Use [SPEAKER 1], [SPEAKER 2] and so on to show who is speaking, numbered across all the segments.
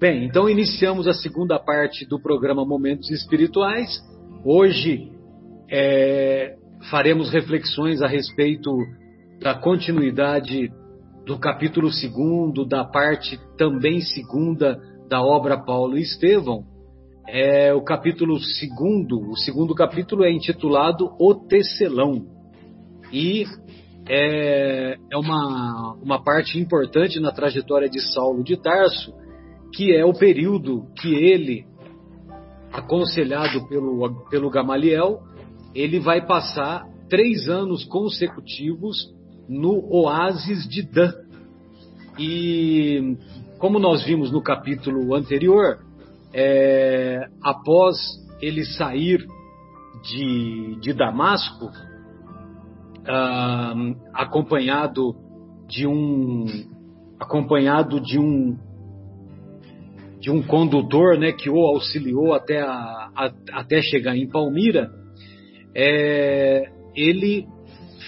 [SPEAKER 1] Bem, então iniciamos a segunda parte do programa Momentos Espirituais. Hoje é, faremos reflexões a respeito da continuidade do capítulo segundo, da parte também segunda da obra Paulo e Estevão. É, o capítulo segundo, o segundo capítulo é intitulado O Tecelão. E é, é uma, uma parte importante na trajetória de Saulo de Tarso, que é o período que ele, aconselhado pelo, pelo Gamaliel, ele vai passar três anos consecutivos no oásis de Dan. E como nós vimos no capítulo anterior, é, após ele sair de, de Damasco, ah, acompanhado de um acompanhado de um de um condutor, né, que o auxiliou até a, a, até chegar em Palmira, é, ele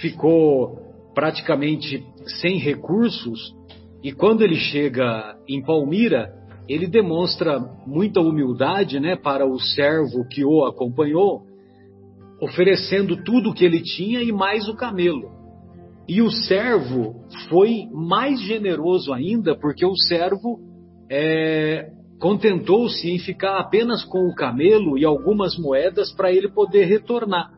[SPEAKER 1] ficou praticamente sem recursos e quando ele chega em Palmira, ele demonstra muita humildade, né, para o servo que o acompanhou oferecendo tudo o que ele tinha e mais o camelo. E o servo foi mais generoso ainda, porque o servo é, contentou-se em ficar apenas com o camelo e algumas moedas para ele poder retornar.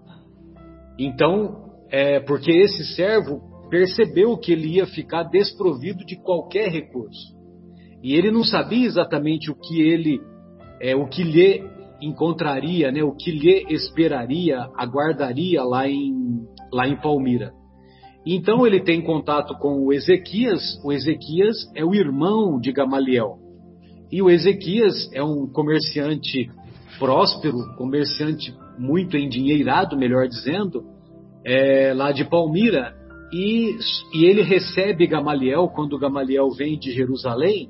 [SPEAKER 1] Então, é, porque esse servo percebeu que ele ia ficar desprovido de qualquer recurso. E ele não sabia exatamente o que ele, é, o que lhe encontraria, né, o que lhe esperaria, aguardaria lá em, lá em Palmira. Então ele tem contato com o Ezequias. O Ezequias é o irmão de Gamaliel. E o Ezequias é um comerciante próspero, comerciante muito endinheirado, melhor dizendo, é, lá de Palmira. E, e ele recebe Gamaliel quando Gamaliel vem de Jerusalém,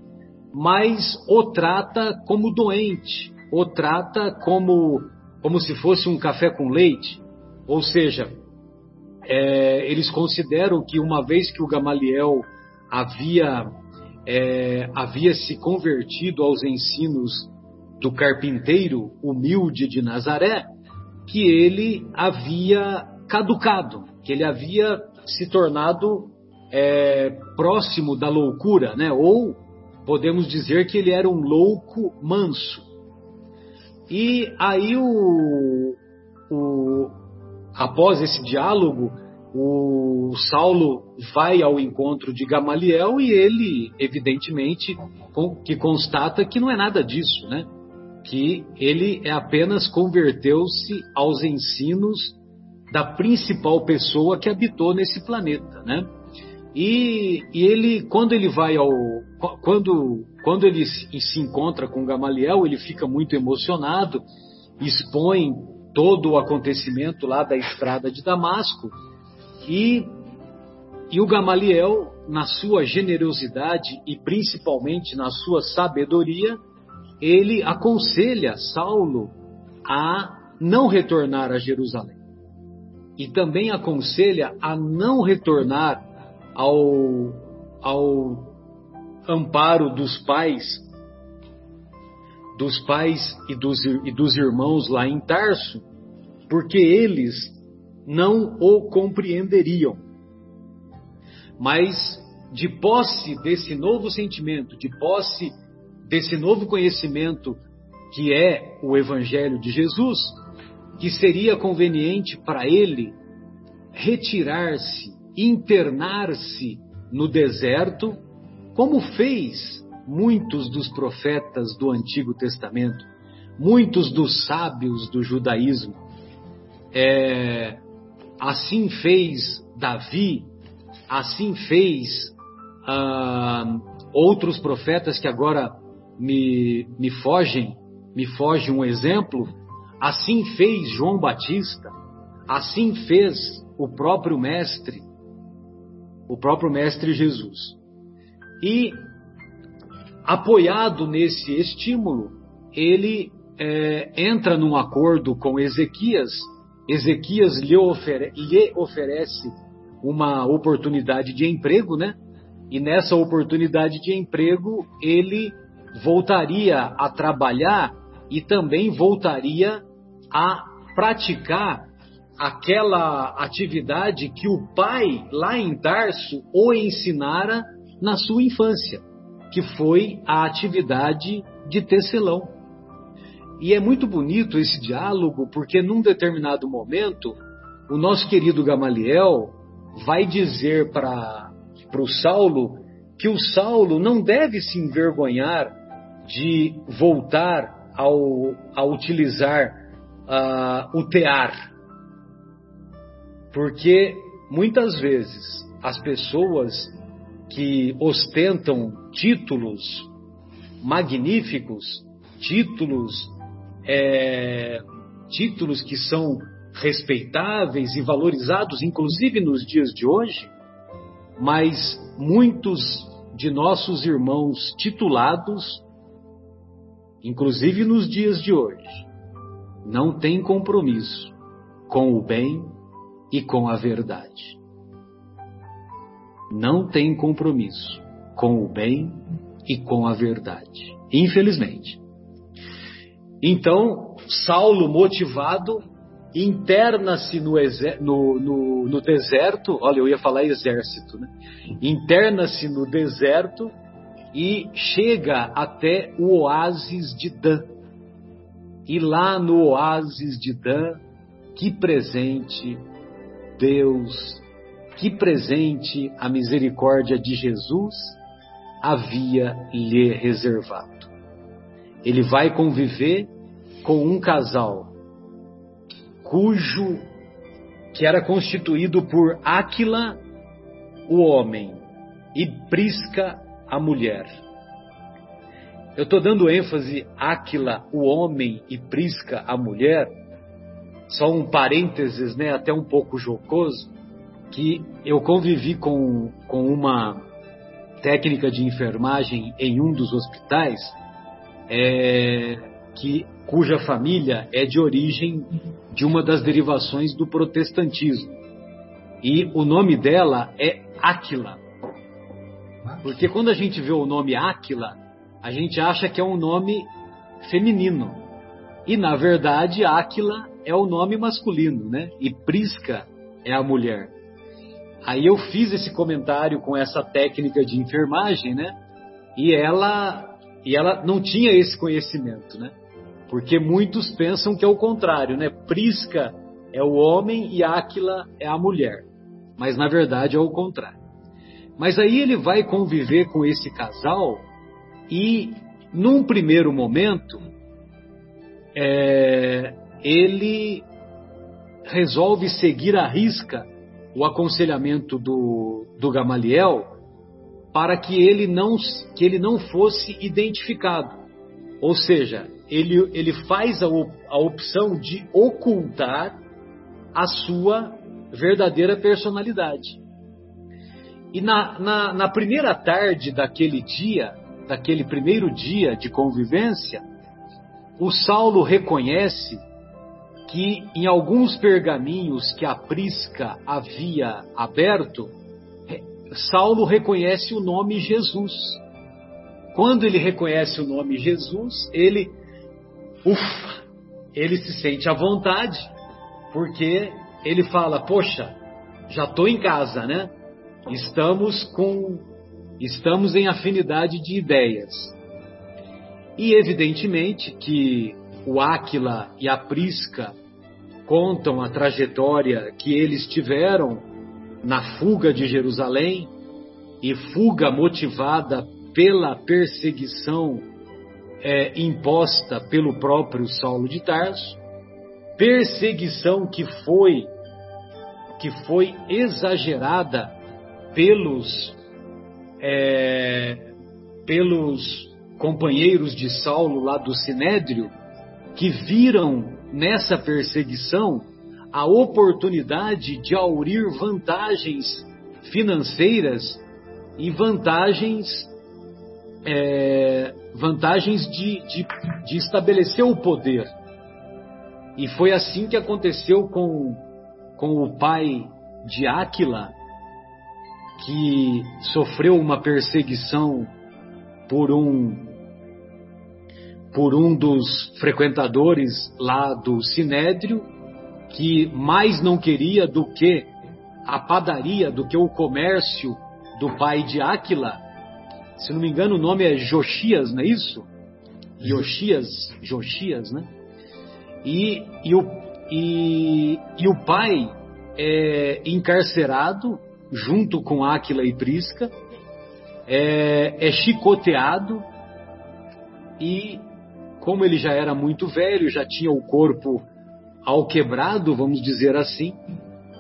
[SPEAKER 1] mas o trata como doente, o trata como, como se fosse um café com leite. Ou seja, é, eles consideram que uma vez que o Gamaliel havia, é, havia se convertido aos ensinos do carpinteiro humilde de Nazaré, que ele havia caducado, que ele havia se tornado é, próximo da loucura, né? ou podemos dizer que ele era um louco manso. E aí o, o após esse diálogo, o Saulo vai ao encontro de Gamaliel e ele, evidentemente, que constata que não é nada disso, né? Que ele é apenas converteu-se aos ensinos da principal pessoa que habitou nesse planeta, né? E, e ele, quando ele vai ao, quando, quando ele se encontra com Gamaliel, ele fica muito emocionado, expõe todo o acontecimento lá da estrada de Damasco e, e o Gamaliel, na sua generosidade e principalmente na sua sabedoria, ele aconselha Saulo a não retornar a Jerusalém. E também aconselha a não retornar ao, ao amparo dos pais, dos pais e dos, e dos irmãos lá em Tarso, porque eles não o compreenderiam. Mas de posse desse novo sentimento, de posse desse novo conhecimento que é o Evangelho de Jesus, que seria conveniente para ele retirar-se, internar-se no deserto como fez muitos dos profetas do Antigo Testamento, muitos dos sábios do judaísmo. É, assim fez Davi, assim fez ah, outros profetas que agora me, me fogem, me foge um exemplo. Assim fez João Batista, assim fez o próprio Mestre, o próprio Mestre Jesus. E, apoiado nesse estímulo, ele é, entra num acordo com Ezequias. Ezequias lhe, ofere lhe oferece uma oportunidade de emprego, né? E nessa oportunidade de emprego, ele voltaria a trabalhar e também voltaria a praticar aquela atividade que o pai lá em Tarso o ensinara na sua infância, que foi a atividade de tecelão. E é muito bonito esse diálogo, porque num determinado momento, o nosso querido Gamaliel vai dizer para o Saulo que o Saulo não deve se envergonhar de voltar ao, a utilizar uh, o tear. Porque muitas vezes as pessoas que ostentam títulos magníficos, títulos, é, títulos que são respeitáveis e valorizados, inclusive nos dias de hoje, mas muitos de nossos irmãos titulados, inclusive nos dias de hoje, não têm compromisso com o bem e com a verdade. Não têm compromisso com o bem e com a verdade. Infelizmente. Então, Saulo, motivado, interna-se no, no, no, no, deserto, olha, eu ia falar exército, né? Interna-se no deserto e chega até o oásis de Dan. E lá no oásis de Dan, que presente Deus, que presente a misericórdia de Jesus havia lhe reservado. Ele vai conviver com um casal cujo que era constituído por Áquila, o homem, e Prisca, a mulher. Eu estou dando ênfase Áquila, o homem, e Prisca, a mulher, só um parênteses, né, até um pouco jocoso, que eu convivi com, com uma técnica de enfermagem em um dos hospitais, é, que cuja família é de origem de uma das derivações do protestantismo. E o nome dela é Áquila. Porque quando a gente vê o nome Áquila, a gente acha que é um nome feminino. E na verdade, Áquila é o nome masculino, né? E Prisca é a mulher. Aí eu fiz esse comentário com essa técnica de enfermagem, né? E ela e ela não tinha esse conhecimento, né? Porque muitos pensam que é o contrário, né? Prisca é o homem e Áquila é a mulher. Mas na verdade é o contrário. Mas aí ele vai conviver com esse casal e, num primeiro momento, é, ele resolve seguir à risca o aconselhamento do, do Gamaliel para que ele não que ele não fosse identificado. Ou seja, ele, ele faz a, a opção de ocultar a sua verdadeira personalidade. E na, na, na, primeira tarde daquele dia, daquele primeiro dia de convivência, o Saulo reconhece que em alguns pergaminhos que a Prisca havia aberto, Saulo reconhece o nome Jesus. Quando ele reconhece o nome Jesus, ele ufa, ele se sente à vontade, porque ele fala: Poxa, já estou em casa, né? Estamos com. Estamos em afinidade de ideias. E evidentemente que o Áquila e a Prisca contam a trajetória que eles tiveram na fuga de Jerusalém e fuga motivada pela perseguição é, imposta pelo próprio Saulo de Tarso, perseguição que foi que foi exagerada pelos é, pelos companheiros de Saulo lá do Sinédrio, que viram nessa perseguição a oportunidade de aurir vantagens financeiras e vantagens é, vantagens de, de, de estabelecer o poder. E foi assim que aconteceu com, com o pai de Áquila, que sofreu uma perseguição por um por um dos frequentadores lá do Sinédrio, que mais não queria do que a padaria, do que o comércio do pai de Áquila. Se não me engano, o nome é Joxias, não é isso? Joxias, Joxias, né? E, e, o, e, e o pai é encarcerado junto com Áquila e Prisca, é, é chicoteado e como ele já era muito velho, já tinha o corpo alquebrado, vamos dizer assim,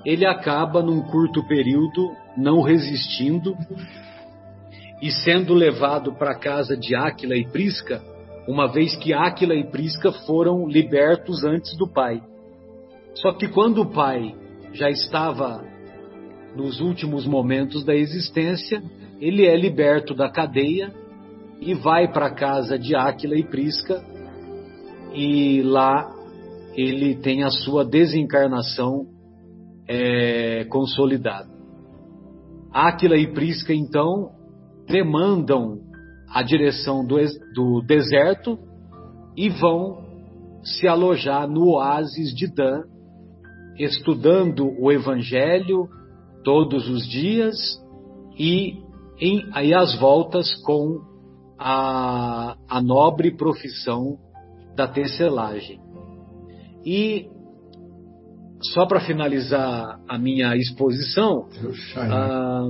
[SPEAKER 1] ele acaba num curto período não resistindo e sendo levado para a casa de Áquila e Prisca, uma vez que Áquila e Prisca foram libertos antes do pai. Só que quando o pai já estava nos últimos momentos da existência, ele é liberto da cadeia e vai para a casa de Áquila e Prisca e lá ele tem a sua desencarnação é, consolidada. Áquila e Prisca então demandam a direção do, do deserto e vão se alojar no oásis de Dan, estudando o Evangelho todos os dias e em, aí as voltas com a, a nobre profissão da tecelagem. E só para finalizar a minha exposição, ah,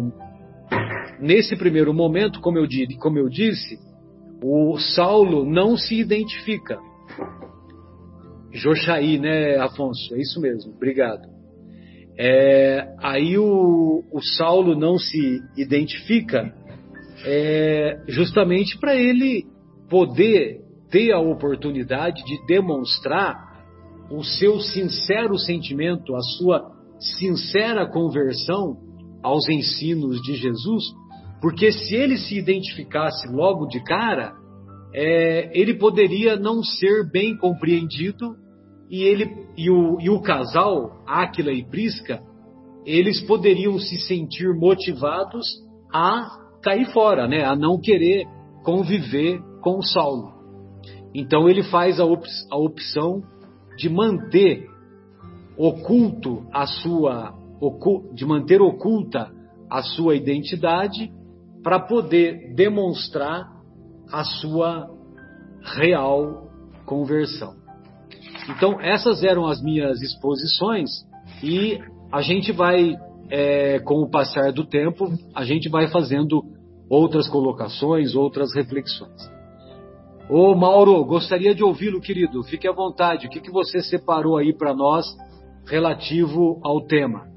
[SPEAKER 1] nesse primeiro momento, como eu, como eu disse, o Saulo não se identifica. Joxaí, né, Afonso? É isso mesmo, obrigado. É, aí o, o, Saulo não se identifica é, justamente para ele poder ter a oportunidade de demonstrar o seu sincero sentimento, a sua sincera conversão aos ensinos de Jesus, porque se ele se identificasse logo de cara, é, ele poderia não ser bem compreendido e ele e o, e o casal, Áquila e Prisca, eles poderiam se sentir motivados a cair fora, né? a não querer conviver com Saulo. Então ele faz a, op a opção de manter oculto a sua de manter oculta a sua identidade para poder demonstrar a sua real conversão. Então essas eram as minhas exposições e a gente vai, é, com o passar do tempo, a gente vai fazendo outras colocações, outras reflexões. Ô Mauro, gostaria de ouvi-lo, querido. Fique à vontade. O que, que você separou aí para nós relativo ao tema?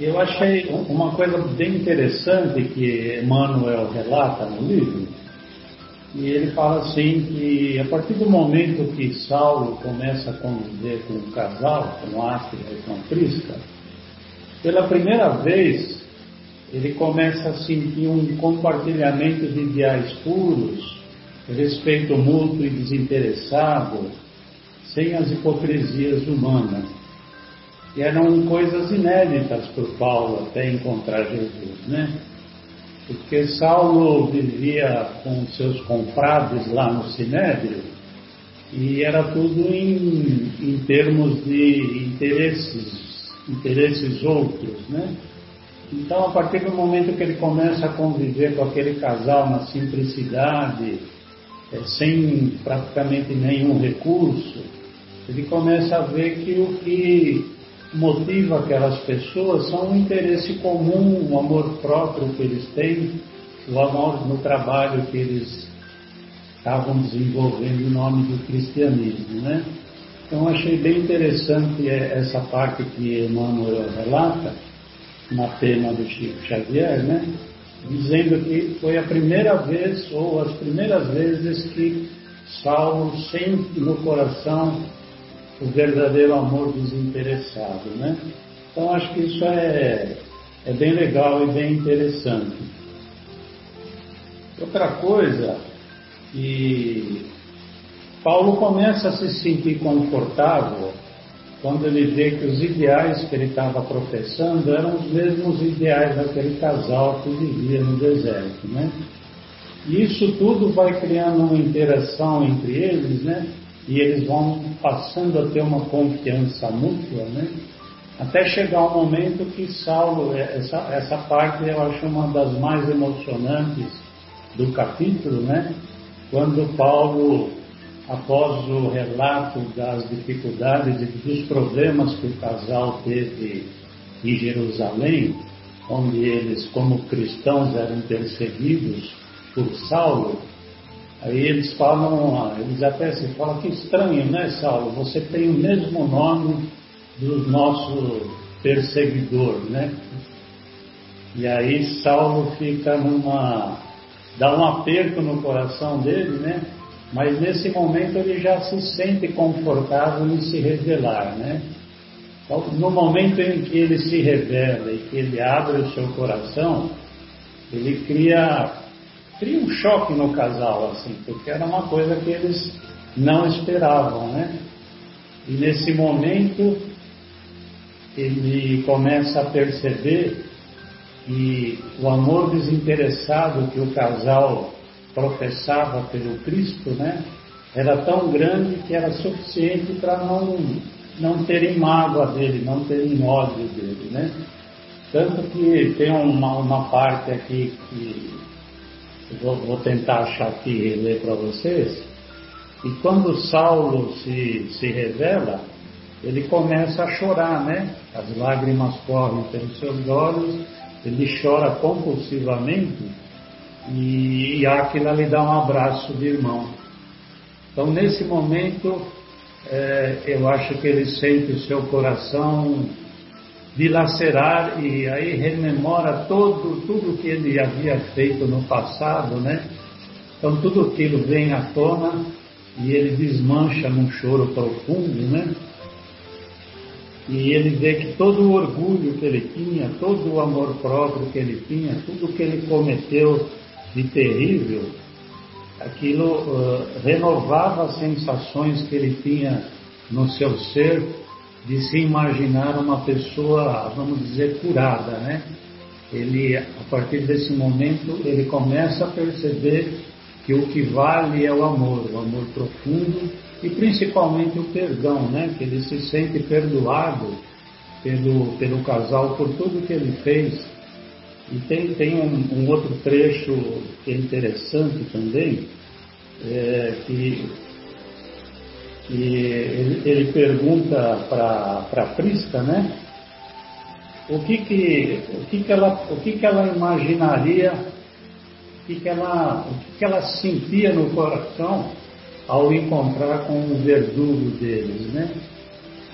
[SPEAKER 2] Eu achei uma coisa bem interessante que Emmanuel relata no livro. E ele fala assim que a partir do momento que Saulo começa a conviver com o casal, com Áquila e com Prisca, pela primeira vez ele começa a sentir um compartilhamento de ideais puros, respeito mútuo e desinteressado, sem as hipocrisias humanas. E eram coisas inéditas para Paulo até encontrar Jesus, né? Porque Saulo vivia com seus compadres lá no Sinédrio e era tudo em, em termos de interesses, interesses outros, né? Então, a partir do momento que ele começa a conviver com aquele casal na simplicidade, é, sem praticamente nenhum recurso, ele começa a ver que o que motiva aquelas pessoas são o interesse comum, o amor próprio que eles têm, o amor no trabalho que eles estavam desenvolvendo em nome do cristianismo, né? Então achei bem interessante essa parte que Emmanuel relata, na pena do Chico Xavier, né? dizendo que foi a primeira vez, ou as primeiras vezes, que Saulo sente no coração o verdadeiro amor desinteressado. Né? Então acho que isso é, é bem legal e bem interessante. Outra coisa, que Paulo começa a se sentir confortável quando ele vê que os ideais que ele estava professando eram os mesmos ideais daquele casal que vivia no deserto, né? E isso tudo vai criando uma interação entre eles, né? E eles vão passando a ter uma confiança mútua, né? Até chegar um momento que Saulo, é, essa, essa parte eu acho uma das mais emocionantes do capítulo, né? Quando Paulo, após o relato das dificuldades e dos problemas que o casal teve em Jerusalém, onde eles, como cristãos, eram perseguidos por Saulo, aí eles falam, eles até se falam que estranho, né, Saulo? Você tem o mesmo nome do nosso perseguidor, né? E aí Saulo fica numa. dá um aperto no coração dele, né? Mas nesse momento ele já se sente confortável em se revelar, né? Então, no momento em que ele se revela e que ele abre o seu coração, ele cria, cria um choque no casal, assim, porque era uma coisa que eles não esperavam, né? E nesse momento ele começa a perceber que o amor desinteressado que o casal professava pelo Cristo, né, era tão grande que era suficiente para não, não terem mágoa dele, não terem ódio dele, né? Tanto que tem uma, uma parte aqui que vou, vou tentar achar aqui e ler para vocês, e quando Saulo se, se revela, ele começa a chorar, né? As lágrimas correm pelos seus olhos, ele chora compulsivamente e, e Aquila lhe dá um abraço de irmão. Então, nesse momento, é, eu acho que ele sente o seu coração dilacerar e aí rememora todo, tudo que ele havia feito no passado, né? Então, tudo aquilo vem à tona e ele desmancha num choro profundo, né? E ele vê que todo o orgulho que ele tinha, todo o amor próprio que ele tinha, tudo que ele cometeu de terrível, aquilo uh, renovava as sensações que ele tinha no seu ser de se imaginar uma pessoa, vamos dizer, curada, né? Ele, a partir desse momento, ele começa a perceber que o que vale é o amor, o amor profundo e principalmente o perdão, né? que ele se sente perdoado pelo, pelo casal por tudo que ele fez. E tem, tem um, um outro trecho que é interessante também, é, que, que ele, ele pergunta para Prisca, né? O que que, o que, que, ela, o que, que ela imaginaria, o que, que, ela, o que, que ela sentia no coração ao encontrar com o verdugo deles, né?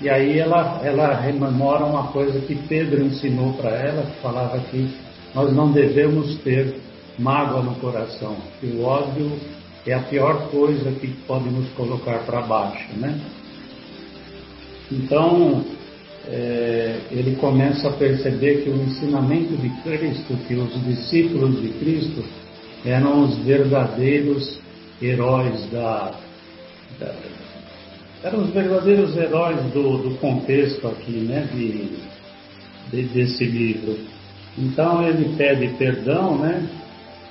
[SPEAKER 2] E aí ela, ela rememora uma coisa que Pedro ensinou para ela, que falava que nós não devemos ter mágoa no coração, que o ódio é a pior coisa que pode nos colocar para baixo, né? Então, é, ele começa a perceber que o ensinamento de Cristo, que os discípulos de Cristo eram os verdadeiros heróis da, da eram os verdadeiros heróis do, do contexto aqui, né, de, de, desse livro. Então ele pede perdão, né,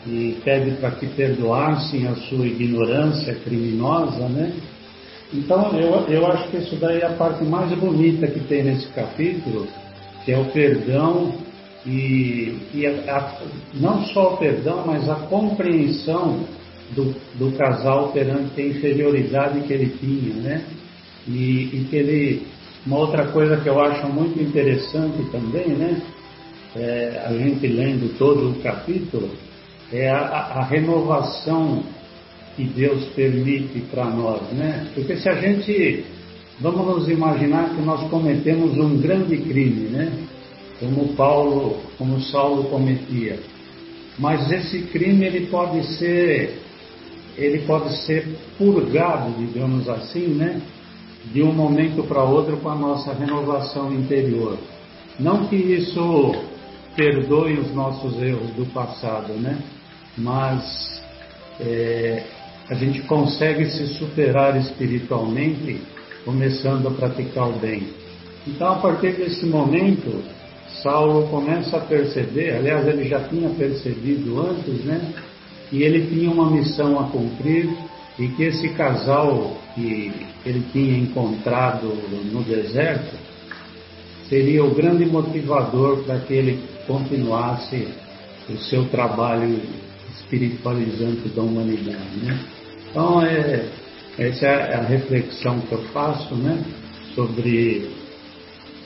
[SPEAKER 2] e pede para que perdoassem a sua ignorância criminosa, né. Então eu, eu acho que isso daí é a parte mais bonita que tem nesse capítulo, que é o perdão e, e a, a, não só o perdão, mas a compreensão do, do casal perante a inferioridade que ele tinha, né? E, e, que ele, uma outra coisa que eu acho muito interessante também, né? É, a gente lendo todo o capítulo, é a, a renovação que Deus permite para nós, né? Porque se a gente, vamos nos imaginar que nós cometemos um grande crime, né? Como Paulo, como Saulo cometia. Mas esse crime ele pode ser ele pode ser purgado, digamos assim, né? De um momento para outro com a nossa renovação interior. Não que isso perdoe os nossos erros do passado, né? Mas é, a gente consegue se superar espiritualmente começando a praticar o bem. Então, a partir desse momento, Saulo começa a perceber, aliás, ele já tinha percebido antes, né? que ele tinha uma missão a cumprir e que esse casal que ele tinha encontrado no deserto seria o grande motivador para que ele continuasse o seu trabalho espiritualizante da humanidade. Né? Então, é, essa é a reflexão que eu faço né? sobre,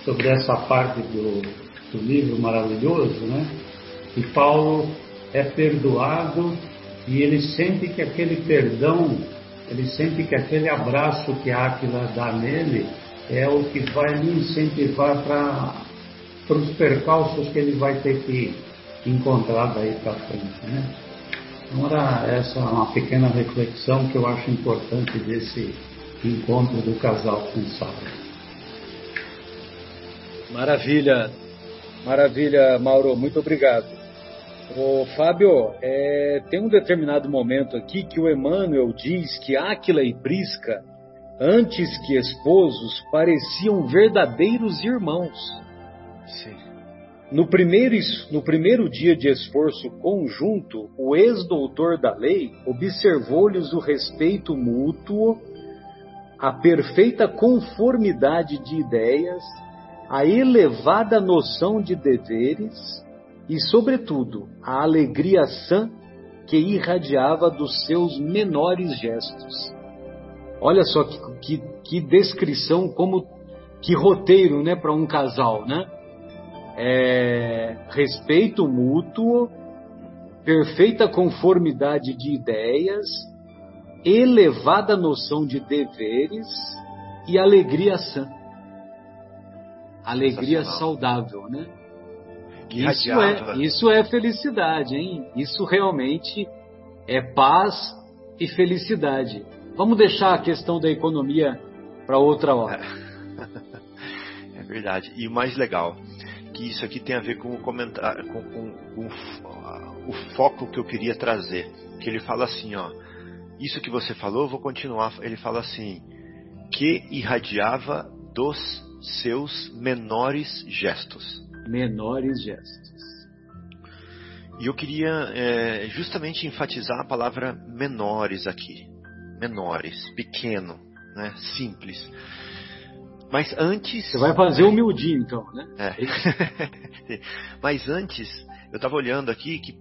[SPEAKER 2] sobre essa parte do, do livro maravilhoso, né? que Paulo é perdoado e ele sente que aquele perdão, ele sente que aquele abraço que a Aquila dá nele é o que vai lhe incentivar para os percalços que ele vai ter que encontrar daí para frente. Né? Então, era essa uma pequena reflexão que eu acho importante desse encontro do casal com Sara.
[SPEAKER 1] Maravilha, maravilha, Mauro, muito obrigado. Ô, Fábio, é, tem um determinado momento aqui que o Emmanuel diz que Áquila e Prisca, antes que esposos, pareciam verdadeiros irmãos. Sim. No primeiro, no primeiro dia de esforço conjunto, o ex-doutor da lei observou-lhes o respeito mútuo, a perfeita conformidade de ideias, a elevada noção de deveres e, sobretudo, a alegria sã que irradiava dos seus menores gestos. Olha só que, que, que descrição, como que roteiro, né, para um casal, né? É, respeito mútuo, perfeita conformidade de ideias, elevada noção de deveres e alegria sã. Alegria saudável, né? Isso é, isso é felicidade, hein? Isso realmente é paz e felicidade. Vamos deixar a questão da economia para outra hora.
[SPEAKER 3] É verdade. E o mais legal, que isso aqui tem a ver com o comentário, com, com, com o foco que eu queria trazer. Que ele fala assim, ó. Isso que você falou, vou continuar. Ele fala assim, que irradiava dos seus menores gestos
[SPEAKER 1] menores gestos.
[SPEAKER 3] E eu queria é, justamente enfatizar a palavra menores aqui. Menores, pequeno, né? simples. Mas antes.
[SPEAKER 1] Você vai fazer humildinho então, né?
[SPEAKER 3] É. Mas antes, eu estava olhando aqui que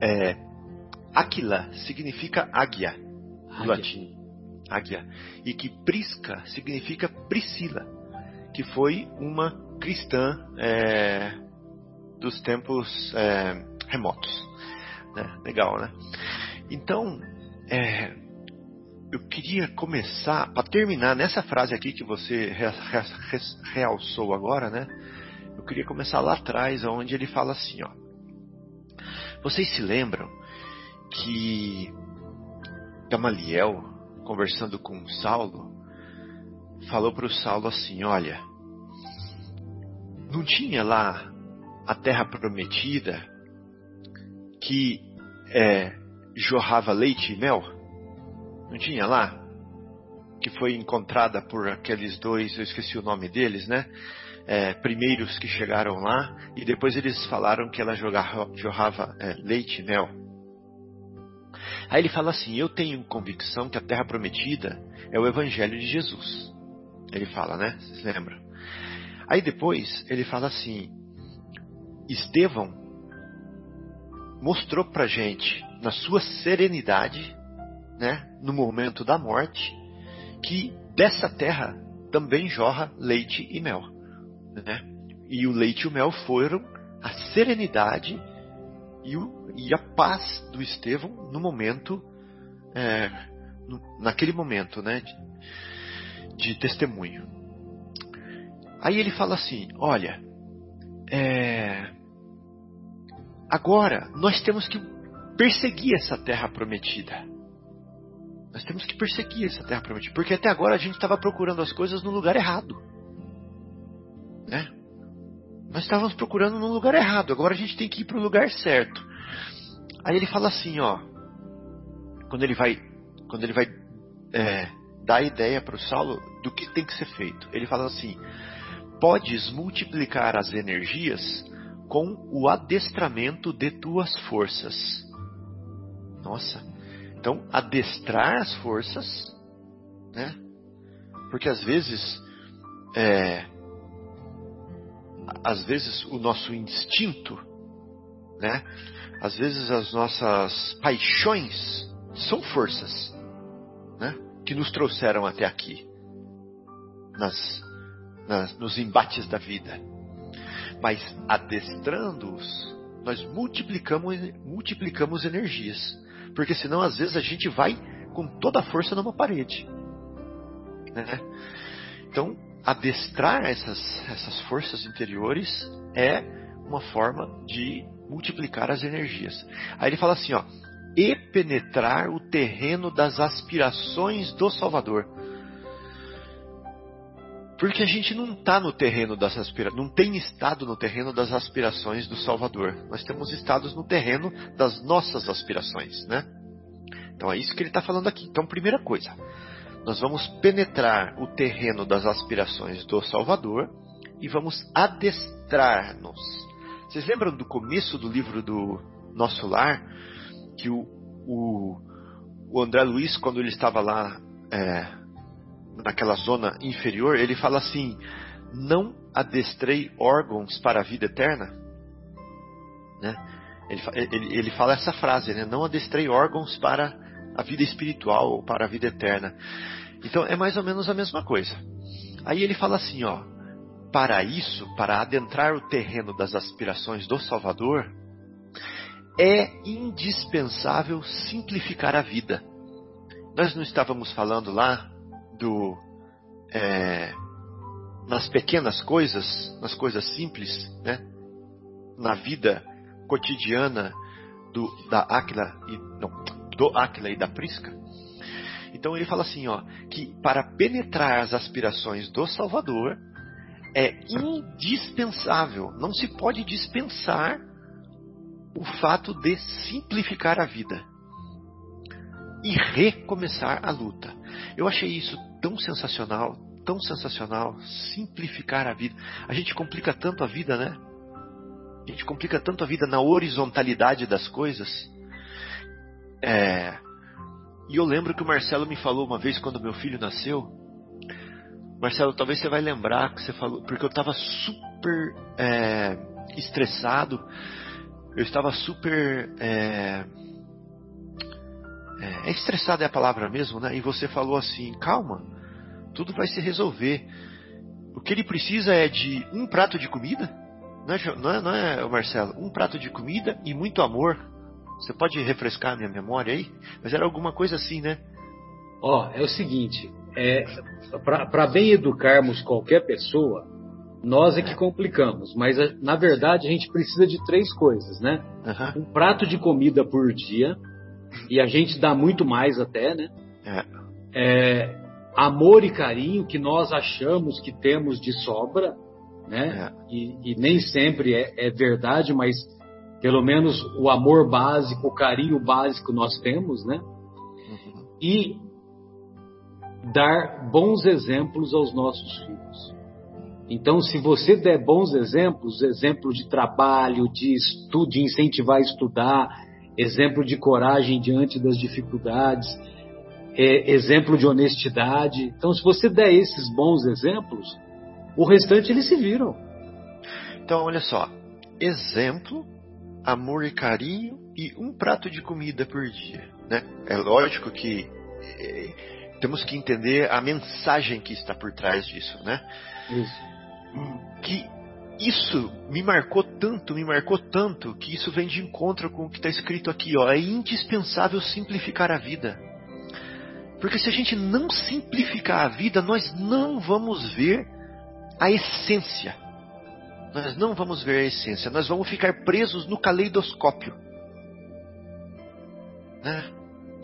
[SPEAKER 3] é, Aquila significa águia, no latim. Águia. E que Prisca significa Priscila, que foi uma cristã é, dos tempos é, remotos. Né? Legal, né? Então, é, eu queria começar, para terminar nessa frase aqui que você re, re, realçou agora, né? Eu queria começar lá atrás, onde ele fala assim, ó. Vocês se lembram que Gamaliel, conversando com Saulo, falou para o Saulo assim: Olha, não tinha lá a terra prometida que é, jorrava leite e mel? Não tinha lá? Que foi encontrada por aqueles dois, eu esqueci o nome deles, né? É, primeiros que chegaram lá e depois eles falaram que ela jogava, jorrava é, leite e mel. Aí ele fala assim: Eu tenho convicção que a terra prometida é o Evangelho de Jesus. Ele fala, né? Vocês lembram? Aí depois ele fala assim: Estevão mostrou pra gente, na sua serenidade, né, no momento da morte, que dessa terra também jorra leite e mel. Né? E o leite e o mel foram a serenidade e, o, e a paz do Estevão no momento, é, no, naquele momento né, de, de testemunho. Aí ele fala assim: olha, é... agora nós temos que perseguir essa terra prometida. Nós temos que perseguir essa terra prometida, porque até agora a gente estava procurando as coisas no lugar errado, né? Nós estávamos procurando no lugar errado. Agora a gente tem que ir para o lugar certo. Aí ele fala assim, ó, quando ele vai, quando ele vai é, dar a ideia para o Saulo do que tem que ser feito. Ele fala assim: podes multiplicar as energias com o adestramento de tuas forças. Nossa. Então, adestrar as forças, né? Porque às vezes, é, às vezes o nosso instinto, né? Às vezes as nossas paixões são forças, né? Que nos trouxeram até aqui, nas, nas, nos embates da vida. Mas adestrando-os, nós multiplicamos, multiplicamos energias. Porque senão, às vezes, a gente vai com toda a força numa parede. Né? Então, adestrar essas, essas forças interiores é uma forma de multiplicar as energias. Aí ele fala assim, ó, e penetrar o terreno das aspirações do Salvador. Porque a gente não está no terreno das aspirações, não tem estado no terreno das aspirações do Salvador. Nós temos estados no terreno das nossas aspirações, né? Então é isso que ele está falando aqui. Então, primeira coisa, nós vamos penetrar o terreno das aspirações do Salvador e vamos adestrar-nos. Vocês lembram do começo do livro do Nosso Lar? Que o, o, o André Luiz, quando ele estava lá é, naquela zona inferior, ele fala assim: Não adestrei órgãos para a vida eterna. Né? Ele, ele, ele fala essa frase, né? Não adestrei órgãos para a vida espiritual ou para a vida eterna. Então é mais ou menos a mesma coisa. Aí ele fala assim, ó, para isso, para adentrar o terreno das aspirações do Salvador, é indispensável simplificar a vida. Nós não estávamos falando lá do é, nas pequenas coisas, nas coisas simples, né? na vida cotidiana do, da Aquila e não, do Aquila e da Prisca. Então ele fala assim, ó, que para penetrar as aspirações do Salvador é indispensável, não se pode dispensar o fato de simplificar a vida e recomeçar a luta. Eu achei isso tão sensacional, tão sensacional, simplificar a vida. A gente complica tanto a vida, né? A gente complica tanto a vida na horizontalidade das coisas. É... E eu lembro que o Marcelo me falou uma vez quando meu filho nasceu. Marcelo, talvez você vai lembrar que você falou, porque eu estava super é, estressado, eu estava super é, é, estressado é a palavra mesmo, né? E você falou assim: calma, tudo vai se resolver. O que ele precisa é de um prato de comida, não é, não é, não é Marcelo? Um prato de comida e muito amor. Você pode refrescar a minha memória aí? Mas era alguma coisa assim, né?
[SPEAKER 1] Ó, oh, é o seguinte: é, para bem educarmos qualquer pessoa, nós é que complicamos, mas na verdade a gente precisa de três coisas, né? Uhum. Um prato de comida por dia, e a gente dá muito mais até, né? É. É, amor e carinho que nós achamos que temos de sobra, né? É. E, e, nem sempre é, é, verdade, mas pelo menos o amor básico, o carinho básico nós temos, né? Uhum. E dar bons exemplos aos nossos filhos. Então, se você der bons exemplos, exemplo de trabalho, de estudo, de incentivar a estudar, exemplo de coragem diante das dificuldades, é, exemplo de honestidade. Então, se você der esses bons exemplos, o restante eles se viram.
[SPEAKER 3] Então, olha só: exemplo, amor e carinho e um prato de comida por dia. Né? É lógico que é, temos que entender a mensagem que está por trás disso, né? Isso. Que isso me marcou tanto, me marcou tanto, que isso vem de encontro com o que está escrito aqui, ó. É indispensável simplificar a vida. Porque se a gente não simplificar a vida, nós não vamos ver a essência. Nós não vamos ver a essência, nós vamos ficar presos no caleidoscópio. Né?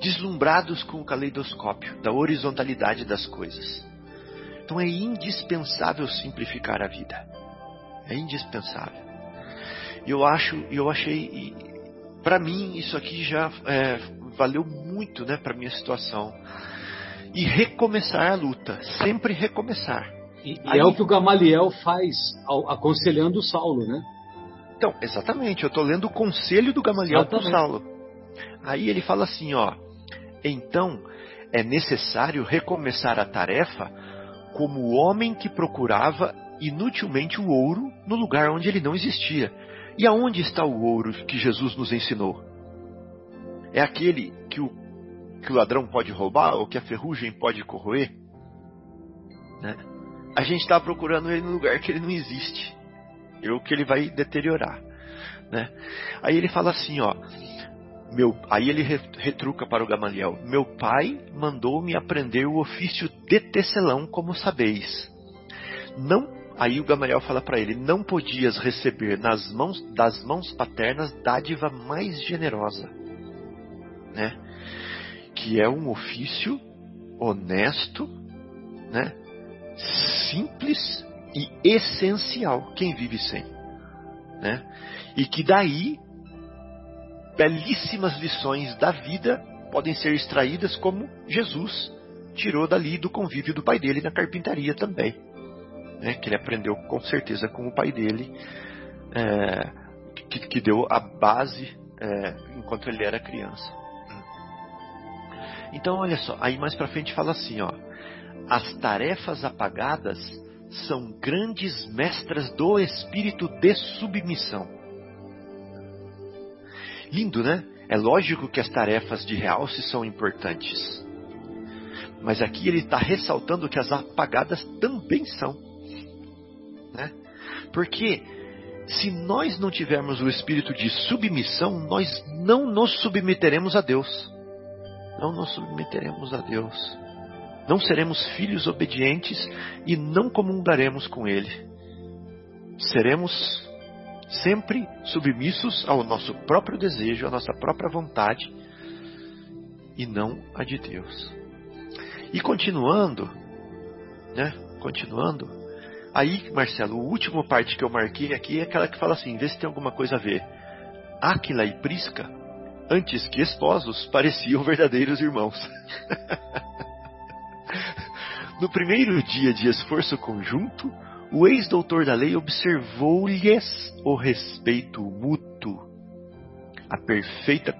[SPEAKER 3] Deslumbrados com o caleidoscópio da horizontalidade das coisas. Então é indispensável simplificar a vida. É indispensável. E eu acho, eu achei, para mim isso aqui já é, valeu muito, né, para minha situação. E recomeçar a luta, sempre recomeçar.
[SPEAKER 1] E, Aí, é o que o Gamaliel faz aconselhando o Saulo, né?
[SPEAKER 3] Então, exatamente, eu estou lendo o conselho do Gamaliel para Saulo. Aí ele fala assim, ó, então é necessário recomeçar a tarefa como o homem que procurava inutilmente o ouro no lugar onde ele não existia. E aonde está o ouro que Jesus nos ensinou? É aquele que o, que o ladrão pode roubar ou que a ferrugem pode corroer? Né? A gente está procurando ele no lugar que ele não existe, ou que ele vai deteriorar. Né? Aí ele fala assim, ó, meu, aí ele retruca para o Gamaliel: Meu pai mandou-me aprender o ofício de tecelão, como sabeis. Não, aí o Gamaliel fala para ele: Não podias receber nas mãos das mãos paternas dádiva mais generosa, né? Que é um ofício honesto, né? Simples e essencial. Quem vive sem, né? E que daí belíssimas lições da vida podem ser extraídas como Jesus tirou dali do convívio do pai dele na carpintaria também. Né, que ele aprendeu com certeza com o pai dele, é, que, que, deu a base é, enquanto ele era criança. Então, olha só, aí mais para frente fala assim, ó, as tarefas apagadas são grandes mestras do espírito de submissão Lindo, né? É lógico que as tarefas de realce são importantes. Mas aqui ele está ressaltando que as apagadas também são. Né? Porque se nós não tivermos o espírito de submissão, nós não nos submeteremos a Deus. Não nos submeteremos a Deus. Não seremos filhos obedientes e não comungaremos com Ele. Seremos sempre submissos ao nosso próprio desejo, à nossa própria vontade e não a de Deus. E continuando, né? Continuando, aí, Marcelo, a última parte que eu marquei aqui é aquela que fala assim: vê se tem alguma coisa a ver. Áquila e Prisca, antes que esposos, pareciam verdadeiros irmãos. no primeiro dia de esforço conjunto, o ex-doutor da lei observou-lhes o respeito mútuo, a perfeita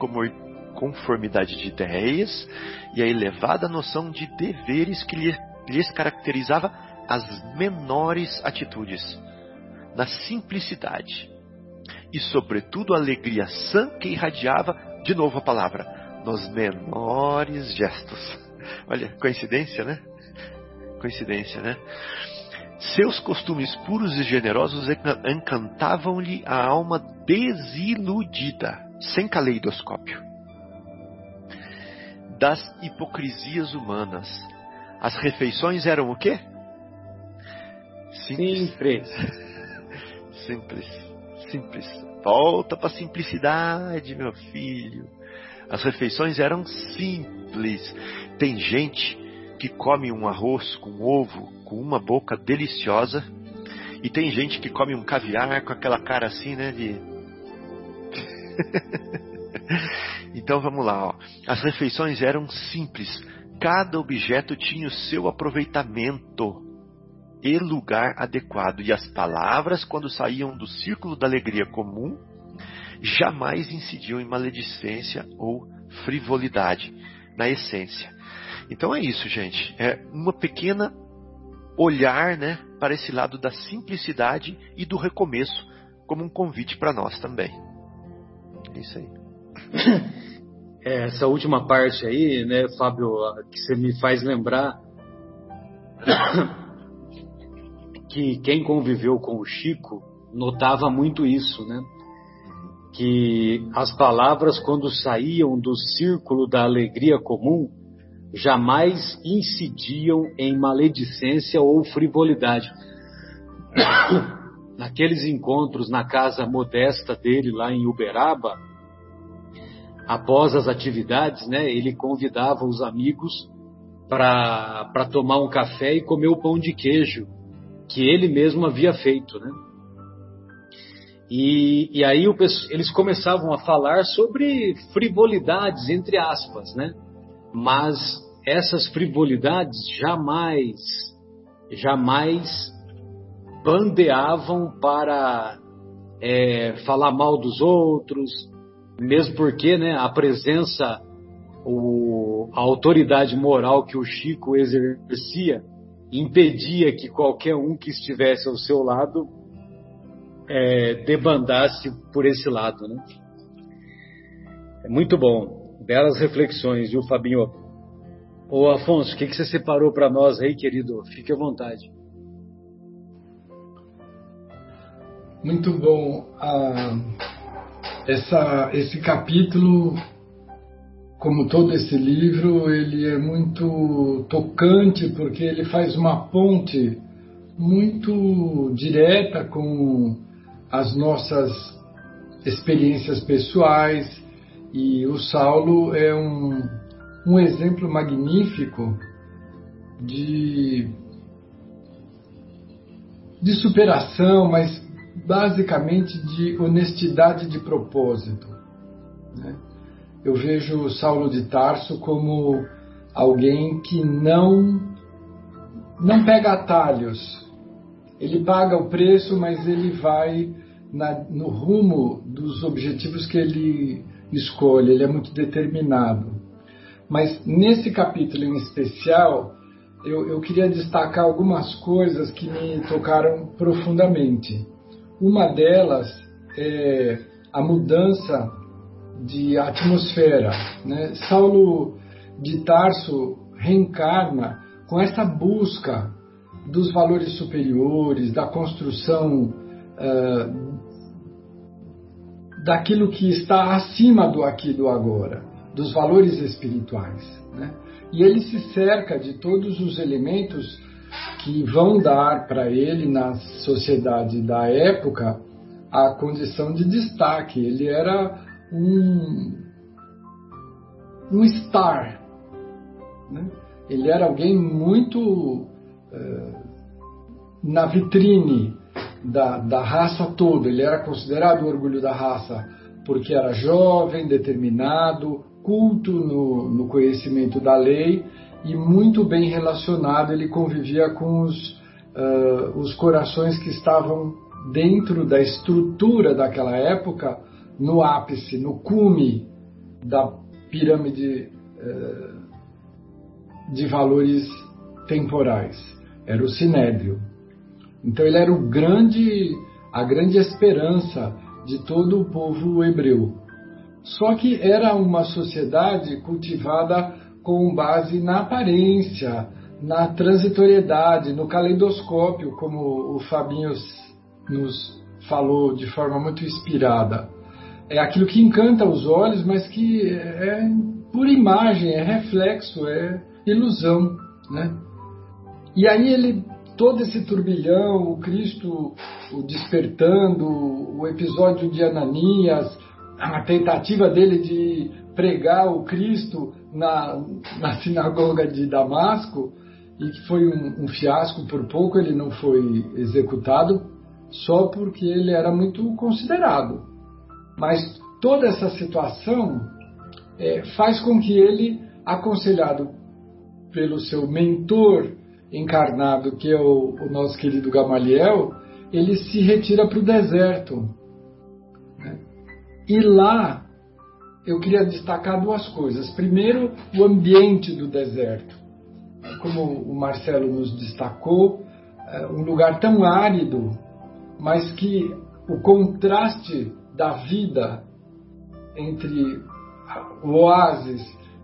[SPEAKER 3] conformidade de ideias e a elevada noção de deveres que lhes caracterizava as menores atitudes, na simplicidade e, sobretudo, a alegria sã que irradiava, de novo a palavra, nos menores gestos. Olha, coincidência, né? Coincidência, né? Seus costumes puros e generosos encantavam-lhe a alma desiludida, sem caleidoscópio. Das hipocrisias humanas, as refeições eram o quê?
[SPEAKER 1] Simples. Simples.
[SPEAKER 3] Simples. Simples. Volta para a simplicidade, meu filho. As refeições eram simples. Tem gente que come um arroz com ovo com uma boca deliciosa e tem gente que come um caviar com aquela cara assim, né, de Então vamos lá, ó. As refeições eram simples. Cada objeto tinha o seu aproveitamento e lugar adequado, e as palavras, quando saíam do círculo da alegria comum, jamais incidiam em maledicência ou frivolidade, na essência. Então é isso, gente. É uma pequena olhar, né, para esse lado da simplicidade e do recomeço como um convite para nós também. É isso aí.
[SPEAKER 1] É, essa última parte aí, né, Fábio, que você me faz lembrar que quem conviveu com o Chico notava muito isso, né? Que as palavras, quando saíam do círculo da alegria comum, jamais incidiam em maledicência ou frivolidade. Naqueles encontros na casa modesta dele lá em Uberaba, após as atividades, né, ele convidava os amigos para tomar um café e comer o pão de queijo que ele mesmo havia feito, né? E, e aí o, eles começavam a falar sobre frivolidades, entre aspas, né? Mas essas frivolidades jamais, jamais bandeavam para é, falar mal dos outros, mesmo porque né, a presença, o, a autoridade moral que o Chico exercia impedia que qualquer um que estivesse ao seu lado é, debandasse por esse lado. Né? É muito bom. Belas reflexões, viu, Fabinho? Ô Afonso, o que, que você separou para nós aí, querido? Fique à vontade.
[SPEAKER 4] Muito bom. Ah, essa, esse capítulo, como todo esse livro, ele é muito tocante porque ele faz uma ponte muito direta com as nossas experiências pessoais e o Saulo é um, um exemplo magnífico de, de superação, mas basicamente de honestidade de propósito. Né? Eu vejo Saulo de Tarso como alguém que não não pega atalhos. Ele paga o preço, mas ele vai na, no rumo dos objetivos que ele escolhe. Ele é muito determinado. Mas nesse capítulo em especial, eu, eu queria destacar algumas coisas que me tocaram profundamente. Uma delas é a mudança de atmosfera. Né? Saulo de Tarso reencarna com essa busca dos valores superiores, da construção uh, daquilo que está acima do aqui e do agora, dos valores espirituais. Né? E ele se cerca de todos os elementos que vão dar para ele, na sociedade da época, a condição de destaque. Ele era um, um star. Né? Ele era alguém muito uh, na vitrine da, da raça toda. Ele era considerado o orgulho da raça porque era jovem, determinado, culto no, no conhecimento da lei e muito bem relacionado. Ele convivia com os, uh, os corações que estavam dentro da estrutura daquela época, no ápice, no cume da pirâmide uh, de valores temporais. Era o sinédrio. Então ele era o grande, a grande esperança de todo o povo hebreu. Só que era uma sociedade cultivada com base na aparência, na transitoriedade, no caleidoscópio, como o Fabinho nos falou de forma muito inspirada. É aquilo que encanta os olhos, mas que é por imagem, é reflexo, é ilusão, né? E aí ele todo esse turbilhão, o Cristo o despertando, o episódio de Ananias, a tentativa dele de pregar o Cristo na, na sinagoga de Damasco, e que foi um, um fiasco por pouco, ele não foi executado, só porque ele era muito considerado. Mas toda essa situação é, faz com que ele, aconselhado pelo seu mentor encarnado, que é o, o nosso querido Gamaliel, ele se retira para o deserto. Né? E lá eu queria destacar duas coisas. Primeiro, o ambiente do deserto. Como o Marcelo nos destacou, é um lugar tão árido, mas que o contraste da vida entre o oásis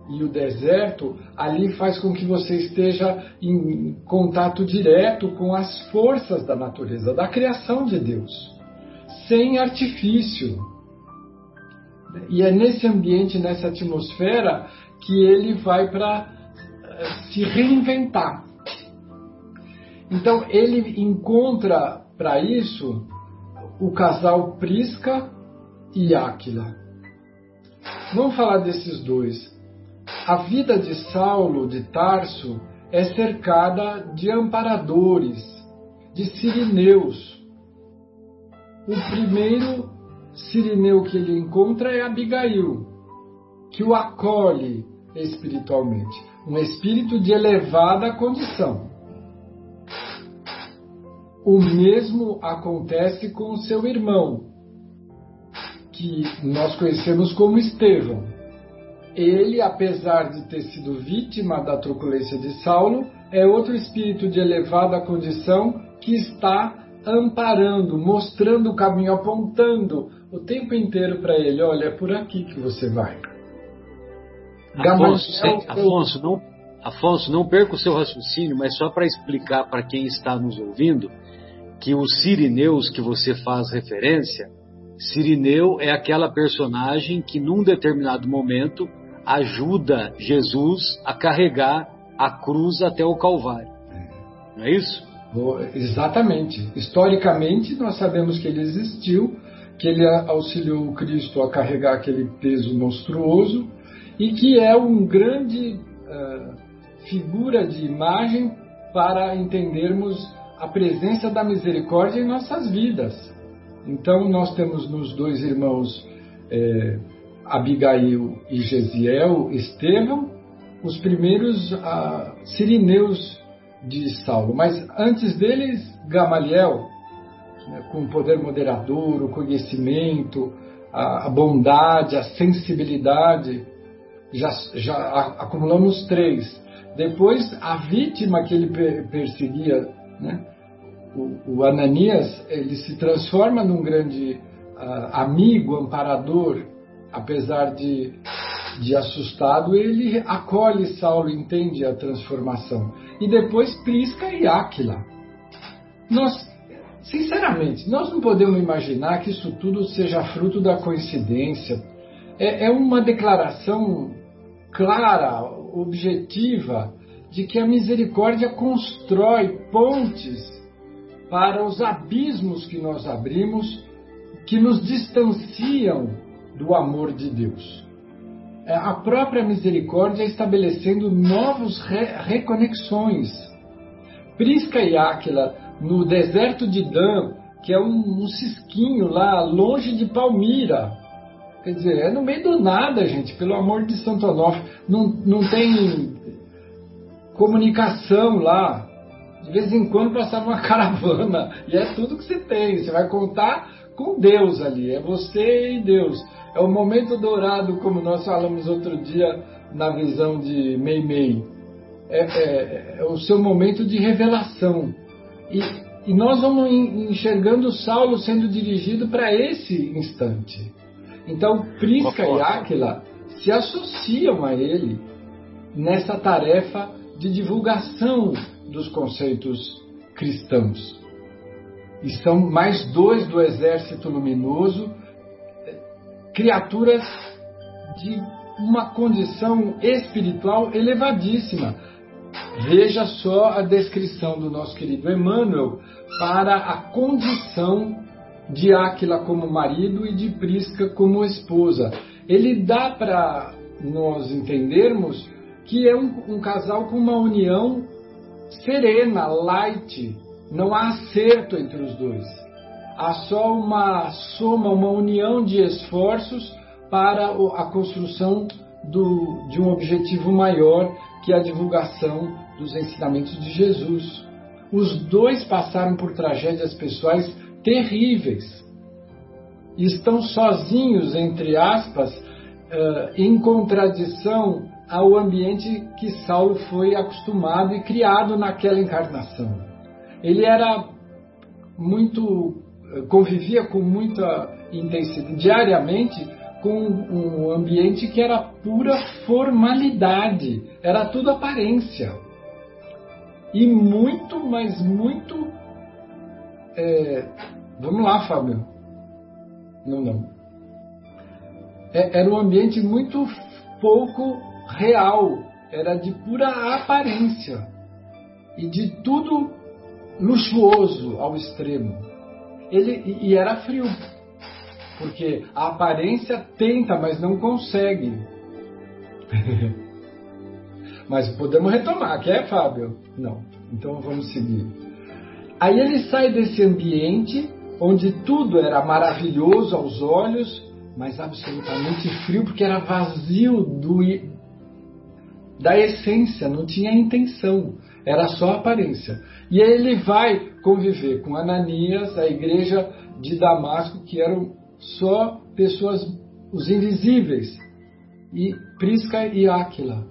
[SPEAKER 4] e o deserto, ali faz com que você esteja em contato direto com as forças da natureza, da criação de Deus, sem artifício. E é nesse ambiente, nessa atmosfera, que ele vai para eh, se reinventar. Então ele encontra para isso o casal Prisca e Áquila. Vamos falar desses dois. A vida de Saulo de Tarso é cercada de amparadores, de sirineus. O primeiro sirineu que ele encontra é Abigail, que o acolhe espiritualmente, um espírito de elevada condição. O mesmo acontece com seu irmão, que nós conhecemos como Estevão. Ele, apesar de ter sido vítima da truculência de Saulo, é outro espírito de elevada condição que está amparando, mostrando o caminho, apontando o tempo inteiro para ele: olha, é por aqui que você vai.
[SPEAKER 1] Afonso, sem, Afonso, não, Afonso, não perca o seu raciocínio, mas só para explicar para quem está nos ouvindo que os sirineus que você faz referência, Sirineu é aquela personagem que num determinado momento ajuda Jesus a carregar a cruz até o Calvário. Não é isso?
[SPEAKER 4] Exatamente. Historicamente, nós sabemos que ele existiu, que ele auxiliou o Cristo a carregar aquele peso monstruoso e que é um grande uh, figura de imagem para entendermos a presença da misericórdia em nossas vidas. Então, nós temos nos dois irmãos eh, Abigail e Gesiel, Estevão, os primeiros uh, sirineus de Saulo. Mas antes deles, Gamaliel, né, com o poder moderador, o conhecimento, a, a bondade, a sensibilidade, já, já acumulamos três. Depois, a vítima que ele perseguia, né, o, o, Ananias, ele se transforma num grande uh, amigo, amparador, apesar de, de assustado, ele acolhe Saulo, entende a transformação. E depois Prisca e Áquila. Nós, sinceramente, nós não podemos imaginar que isso tudo seja fruto da coincidência. É, é uma declaração clara, objetiva, de que a misericórdia constrói pontes para os abismos que nós abrimos, que nos distanciam do amor de Deus. É a própria misericórdia estabelecendo novos re reconexões. Prisca e Áquila, no deserto de Dan, que é um, um cisquinho lá, longe de Palmira. Quer dizer, é no meio do nada, gente, pelo amor de Santo Onofre. Não, não tem comunicação lá. De vez em quando passava uma caravana e é tudo que você tem. Você vai contar com Deus ali, é você e Deus. É o momento dourado, como nós falamos outro dia na visão de Meimei. É, é, é o seu momento de revelação. E, e nós vamos enxergando Saulo sendo dirigido para esse instante. Então, Prisca e Áquila se associam a ele nessa tarefa de divulgação dos conceitos cristãos. E são mais dois do exército luminoso criaturas de uma condição espiritual elevadíssima. Veja só a descrição do nosso querido Emmanuel para a condição de Áquila como marido e de Prisca como esposa. Ele dá para nós entendermos que é um, um, casal com uma união serena, light, não há acerto entre os dois há só uma soma, uma união de esforços para a construção do, de um objetivo maior, que é a divulgação dos ensinamentos de Jesus. Os dois passaram por tragédias pessoais terríveis. Estão sozinhos, entre aspas, uh, em contradição ao ambiente que Saulo foi acostumado e criado naquela encarnação. Ele era muito convivia com muita intensidade, diariamente, com um ambiente que era pura formalidade, era tudo aparência. E muito, mas muito. É... Vamos lá, Fábio. Não, não. É, era um ambiente muito pouco real, era de pura aparência e de tudo luxuoso ao extremo ele e era frio, porque a aparência tenta, mas não consegue. mas podemos retomar, quer, Fábio? Não. Então vamos seguir. Aí ele sai desse ambiente onde tudo era maravilhoso aos olhos, mas absolutamente frio, porque era vazio do, da essência, não tinha intenção, era só aparência. E ele vai conviver com Ananias, a igreja de Damasco, que eram só pessoas, os invisíveis, e Prisca e Áquila.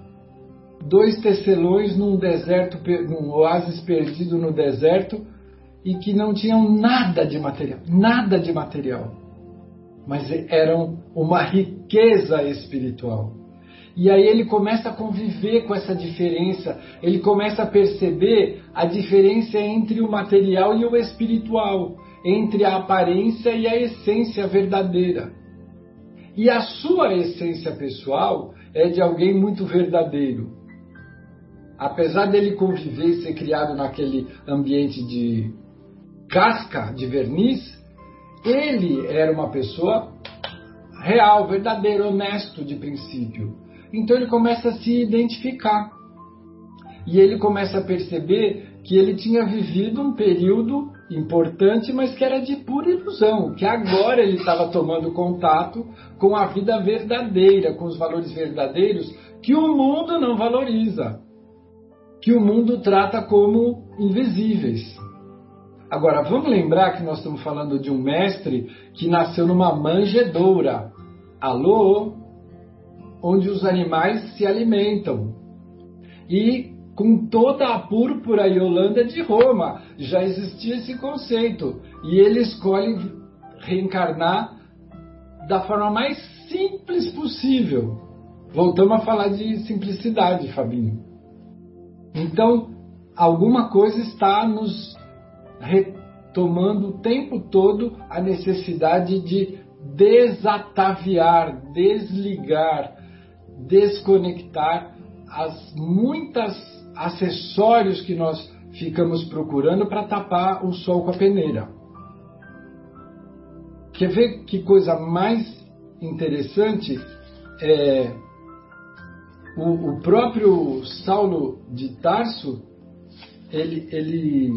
[SPEAKER 4] Dois tecelões num deserto, num oásis perdido no deserto, e que não tinham nada de material, nada de material, mas eram uma riqueza espiritual. E aí ele começa a conviver com essa diferença, ele começa a perceber a diferença entre o material e o espiritual, entre a aparência e a essência verdadeira. E a sua essência pessoal é de alguém muito verdadeiro. Apesar dele conviver e ser criado naquele ambiente de casca, de verniz, ele era uma pessoa real, verdadeiro, honesto de princípio. Então ele começa a se identificar. E ele começa a perceber que ele tinha vivido um período importante, mas que era de pura ilusão, que agora ele estava tomando contato com a vida verdadeira, com os valores verdadeiros que o mundo não valoriza, que o mundo trata como invisíveis. Agora, vamos lembrar que nós estamos falando de um mestre que nasceu numa manjedoura. Alô? Onde os animais se alimentam. E com toda a púrpura e Holanda de Roma já existia esse conceito. E ele escolhe reencarnar da forma mais simples possível. Voltamos a falar de simplicidade, Fabinho. Então, alguma coisa está nos retomando o tempo todo a necessidade de desataviar, desligar, desconectar as muitas acessórios que nós ficamos procurando para tapar o sol com a peneira. Quer ver que coisa mais interessante? É, o, o próprio Saulo de Tarso, ele, ele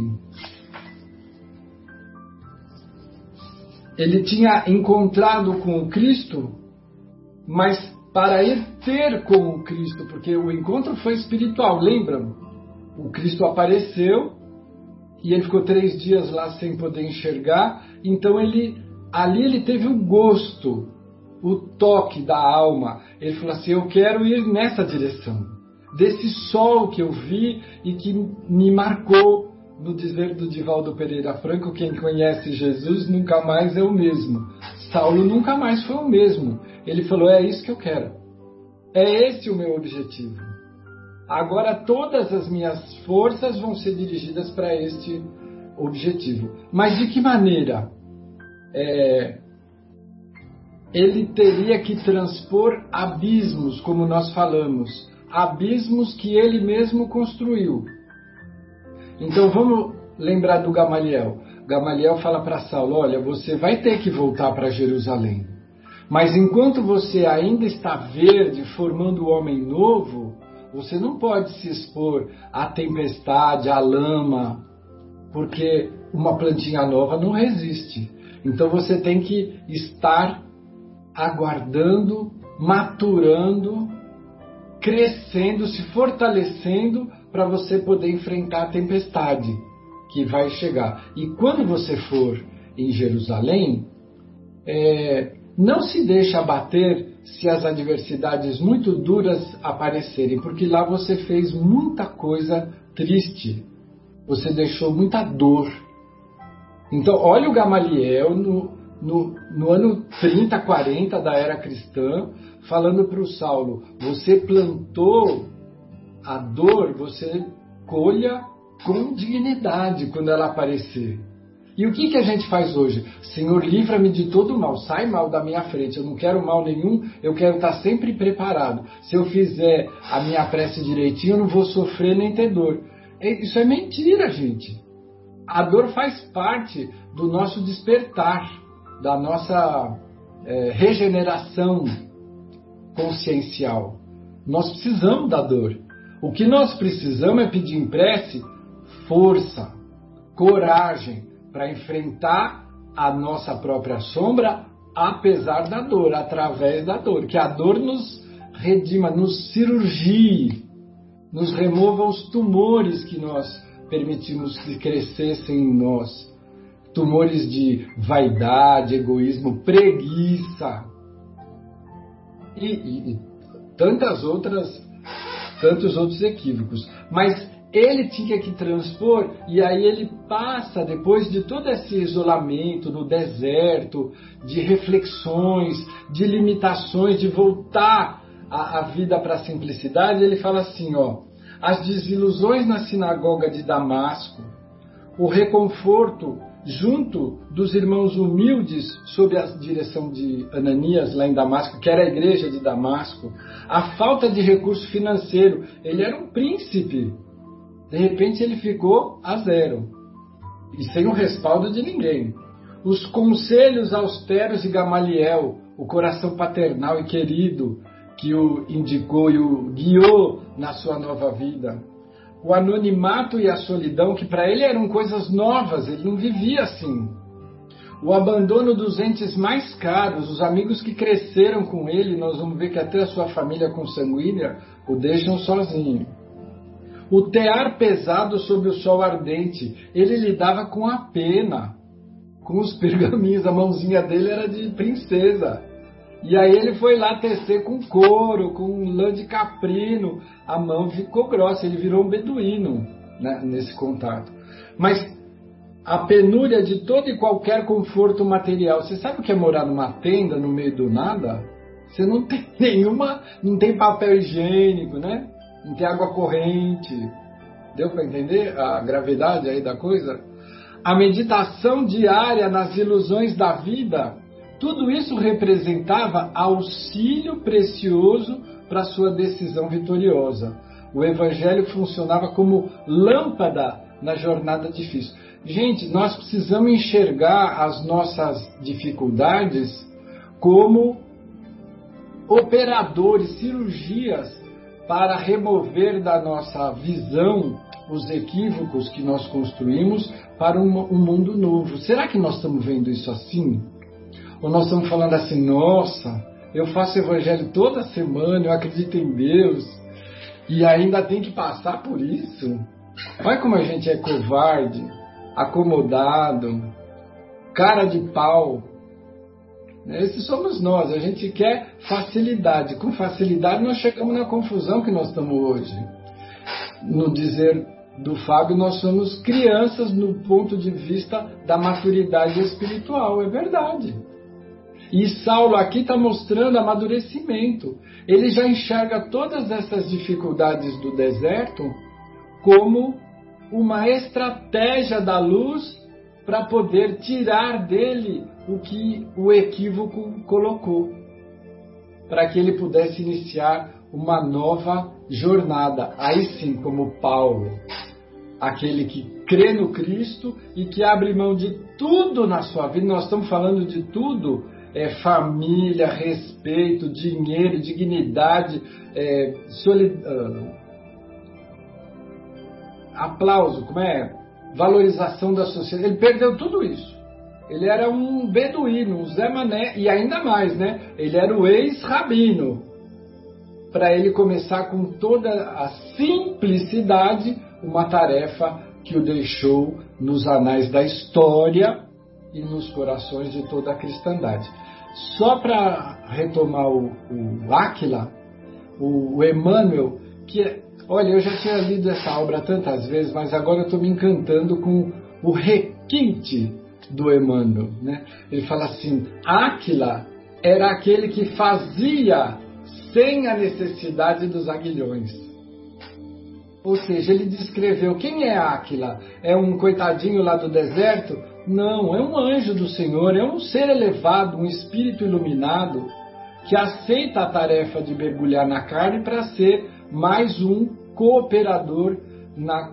[SPEAKER 4] ele tinha encontrado com o Cristo, mas para ir ter com o Cristo, porque o encontro foi espiritual, lembram? O Cristo apareceu e ele ficou três dias lá sem poder enxergar, então ele ali ele teve o gosto, o toque da alma. Ele falou assim: Eu quero ir nessa direção, desse sol que eu vi e que me marcou no dizer do Divaldo Pereira Franco, quem conhece Jesus nunca mais é o mesmo. Saulo nunca mais foi o mesmo. Ele falou: é isso que eu quero. É esse o meu objetivo. Agora todas as minhas forças vão ser dirigidas para este objetivo. Mas de que maneira? É, ele teria que transpor abismos, como nós falamos, abismos que ele mesmo construiu. Então vamos lembrar do Gamaliel. Gamaliel fala para Saulo: Olha, você vai ter que voltar para Jerusalém. Mas enquanto você ainda está verde, formando o homem novo, você não pode se expor à tempestade, à lama, porque uma plantinha nova não resiste. Então você tem que estar aguardando, maturando, crescendo, se fortalecendo para você poder enfrentar a tempestade que vai chegar. E quando você for em Jerusalém, é, não se deixe abater se as adversidades muito duras aparecerem, porque lá você fez muita coisa triste, você deixou muita dor. Então, olha o Gamaliel no, no, no ano 30, 40 da era cristã, falando para o Saulo: você plantou a dor você colha com dignidade quando ela aparecer. E o que, que a gente faz hoje? Senhor, livra-me de todo mal, sai mal da minha frente, eu não quero mal nenhum, eu quero estar sempre preparado. Se eu fizer a minha prece direitinho, eu não vou sofrer nem ter dor. Isso é mentira, gente. A dor faz parte do nosso despertar, da nossa é, regeneração consciencial. Nós precisamos da dor. O que nós precisamos é pedir em prece força, coragem para enfrentar a nossa própria sombra, apesar da dor, através da dor. Que a dor nos redima, nos cirurgie, nos remova os tumores que nós permitimos que crescessem em nós. tumores de vaidade, egoísmo, preguiça e, e, e tantas outras, tantos outros equívocos. Mas ele tinha que transpor, e aí ele passa, depois de todo esse isolamento no deserto, de reflexões, de limitações, de voltar a, a vida para a simplicidade, ele fala assim: ó, as desilusões na sinagoga de Damasco, o reconforto junto dos irmãos humildes sob a direção de Ananias lá em Damasco, que era a igreja de Damasco, a falta de recurso financeiro, ele era um príncipe. De repente ele ficou a zero e sem o respaldo de ninguém. Os conselhos austeros de Gamaliel, o coração paternal e querido que o indicou e o guiou na sua nova vida o anonimato e a solidão, que para ele eram coisas novas, ele não vivia assim. O abandono dos entes mais caros, os amigos que cresceram com ele, nós vamos ver que até a sua família consanguínea o deixam sozinho. O tear pesado sob o sol ardente, ele lidava com a pena, com os pergaminhos, a mãozinha dele era de princesa. E aí ele foi lá tecer com couro, com lã de caprino. A mão ficou grossa, ele virou um beduíno né, nesse contato. Mas a penúria de todo e qualquer conforto material. Você sabe o que é morar numa tenda no meio do nada? Você não tem nenhuma, não tem papel higiênico, né? Não tem água corrente. Deu para entender a gravidade aí da coisa? A meditação diária nas ilusões da vida tudo isso representava auxílio precioso para sua decisão vitoriosa. O evangelho funcionava como lâmpada na jornada difícil. Gente, nós precisamos enxergar as nossas dificuldades como operadores, cirurgias para remover da nossa visão os equívocos que nós construímos para um, um mundo novo. Será que nós estamos vendo isso assim? Ou nós estamos falando assim, nossa, eu faço evangelho toda semana, eu acredito em Deus, e ainda tem que passar por isso? Olha como a gente é covarde, acomodado, cara de pau. Esses somos nós, a gente quer facilidade. Com facilidade nós chegamos na confusão que nós estamos hoje. No dizer do Fábio, nós somos crianças no ponto de vista da maturidade espiritual, é verdade. E Saulo aqui está mostrando amadurecimento. Ele já enxerga todas essas dificuldades do deserto como uma estratégia da luz para poder tirar dele o que o equívoco colocou, para que ele pudesse iniciar uma nova jornada. Aí sim, como Paulo, aquele que crê no Cristo e que abre mão de tudo na sua vida. Nós estamos falando de tudo é, família, respeito, dinheiro, dignidade, é, solid... uh, aplauso, como é? Valorização da sociedade. Ele perdeu tudo isso. Ele era um beduíno, um Zé Mané, e ainda mais, né? Ele era o ex-rabino. Para ele começar com toda a simplicidade uma tarefa que o deixou nos anais da história e nos corações de toda a cristandade. Só para retomar o, o o, o Emmanuel, que é, olha, eu já tinha lido essa obra tantas vezes, mas agora eu estou me encantando com o requinte do Emmanuel. Né? Ele fala assim: Aquila era aquele que fazia sem a necessidade dos aguilhões. Ou seja, ele descreveu quem é Aquila? É um coitadinho lá do deserto não, é um anjo do Senhor, é um ser elevado, um espírito iluminado que aceita a tarefa de mergulhar na carne para ser mais um cooperador na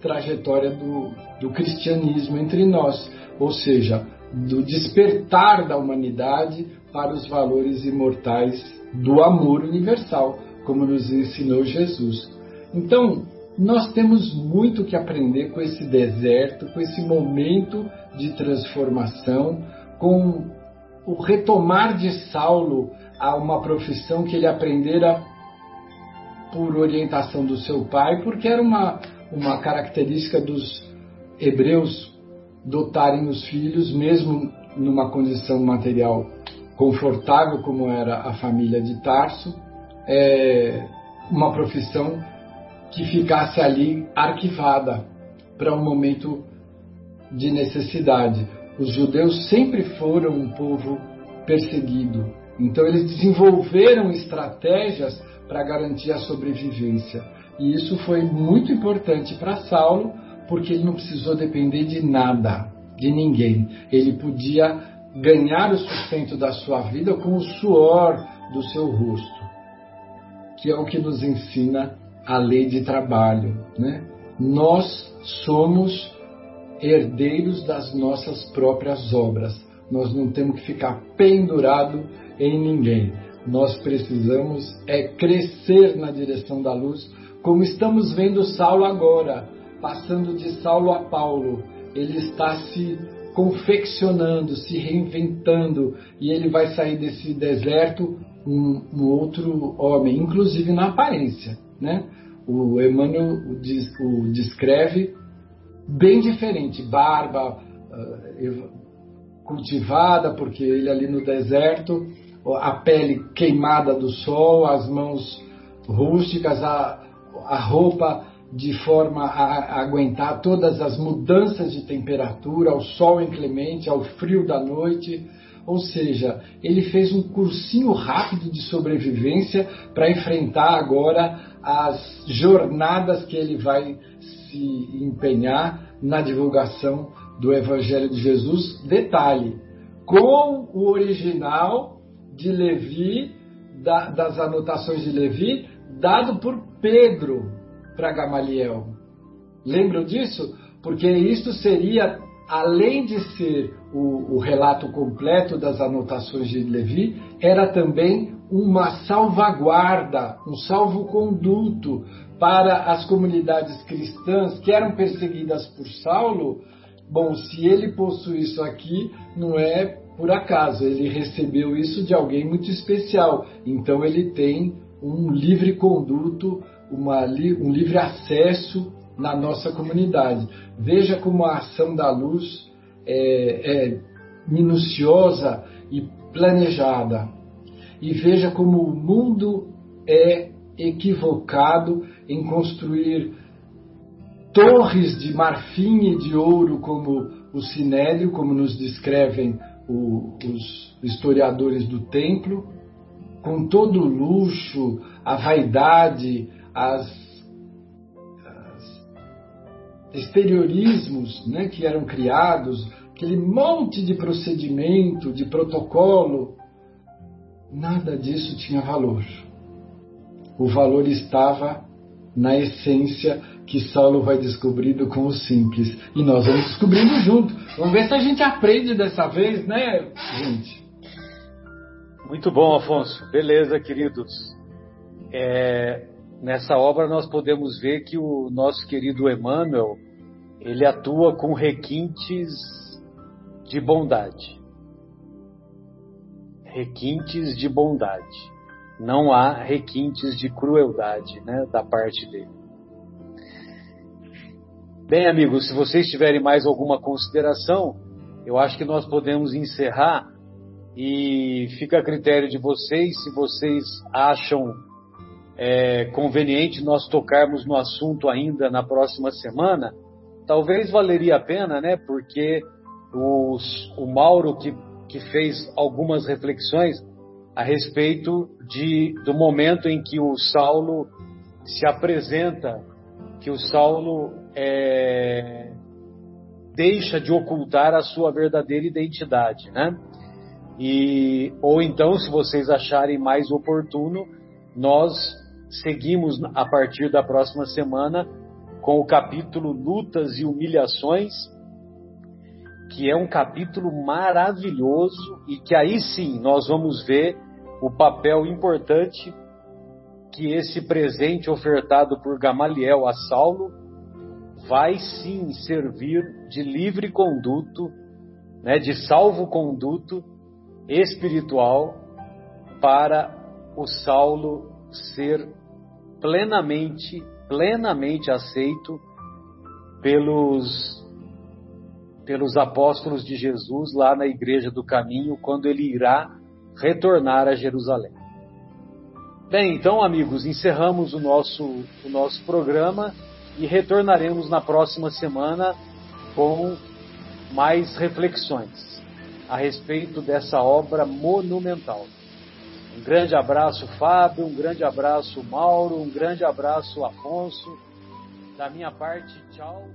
[SPEAKER 4] trajetória do, do cristianismo entre nós, ou seja, do despertar da humanidade para os valores imortais do amor universal, como nos ensinou Jesus. Então, nós temos muito que aprender com esse deserto, com esse momento de transformação, com o retomar de Saulo a uma profissão que ele aprendera por orientação do seu pai, porque era uma, uma característica dos hebreus dotarem os filhos, mesmo numa condição material confortável como era a família de Tarso, é, uma profissão que ficasse ali arquivada para um momento de necessidade. Os judeus sempre foram um povo perseguido, então eles desenvolveram estratégias para garantir a sobrevivência. E isso foi muito importante para Saulo, porque ele não precisou depender de nada, de ninguém. Ele podia ganhar o sustento da sua vida com o suor do seu rosto, que é o que nos ensina a lei de trabalho. Né? Nós somos herdeiros das nossas próprias obras. Nós não temos que ficar pendurado em ninguém. Nós precisamos é crescer na direção da luz, como estamos vendo Saulo agora, passando de Saulo a Paulo. Ele está se confeccionando, se reinventando, e ele vai sair desse deserto um, um outro homem, inclusive na aparência. Né? O Emmanuel o, descreve bem diferente, barba uh, cultivada, porque ele ali no deserto, a pele queimada do sol, as mãos rústicas, a, a roupa de forma a aguentar todas as mudanças de temperatura, ao sol inclemente, ao frio da noite. Ou seja, ele fez um cursinho rápido de sobrevivência para enfrentar agora as jornadas que ele vai se empenhar na divulgação do Evangelho de Jesus. Detalhe: com o original de Levi, da, das anotações de Levi, dado por Pedro, para Gamaliel. Lembram disso? Porque isto seria, além de ser o, o relato completo das anotações de Levi, era também uma salvaguarda, um salvo-conduto para as comunidades cristãs que eram perseguidas por Saulo. Bom, se ele possui isso aqui, não é por acaso, ele recebeu isso de alguém muito especial. Então ele tem um livre conduto uma, um livre acesso na nossa comunidade. Veja como a ação da luz é, é minuciosa e planejada. E veja como o mundo é equivocado em construir torres de marfim e de ouro como o Sinédrio, como nos descrevem o, os historiadores do templo, com todo o luxo, a vaidade, as, as exteriorismos né, que eram criados, aquele monte de procedimento, de protocolo, nada disso tinha valor. O valor estava na essência que Saulo vai descobrindo com o simples. E nós vamos descobrindo junto. Vamos ver se a gente aprende dessa vez, né, gente?
[SPEAKER 1] Muito bom, Afonso. Beleza, queridos. É, nessa obra nós podemos ver que o nosso querido Emmanuel ele atua com requintes de bondade. Requintes de bondade. Não há requintes de crueldade né, da parte dele. Bem, amigos, se vocês tiverem mais alguma consideração, eu acho que nós podemos encerrar e fica a critério de vocês se vocês acham é, conveniente nós tocarmos no assunto ainda na próxima semana, talvez valeria a pena, né? Porque os, o Mauro que, que fez algumas reflexões a respeito de, do momento em que o Saulo se apresenta, que o Saulo é, deixa de ocultar a sua verdadeira identidade, né? E, ou então, se vocês acharem mais oportuno, nós seguimos a partir da próxima semana com o capítulo Lutas e Humilhações, que é um capítulo maravilhoso e que aí sim nós vamos ver o papel importante que esse presente ofertado por Gamaliel a Saulo vai sim servir de livre conduto, né, de salvo conduto espiritual para o Saulo ser plenamente, plenamente aceito pelos pelos apóstolos de Jesus lá na Igreja do Caminho, quando ele irá retornar a Jerusalém. Bem, então, amigos, encerramos o nosso, o nosso programa e retornaremos na próxima semana com mais reflexões a respeito dessa obra monumental. Um grande abraço, Fábio, um grande abraço, Mauro, um grande abraço, Afonso. Da minha parte, tchau.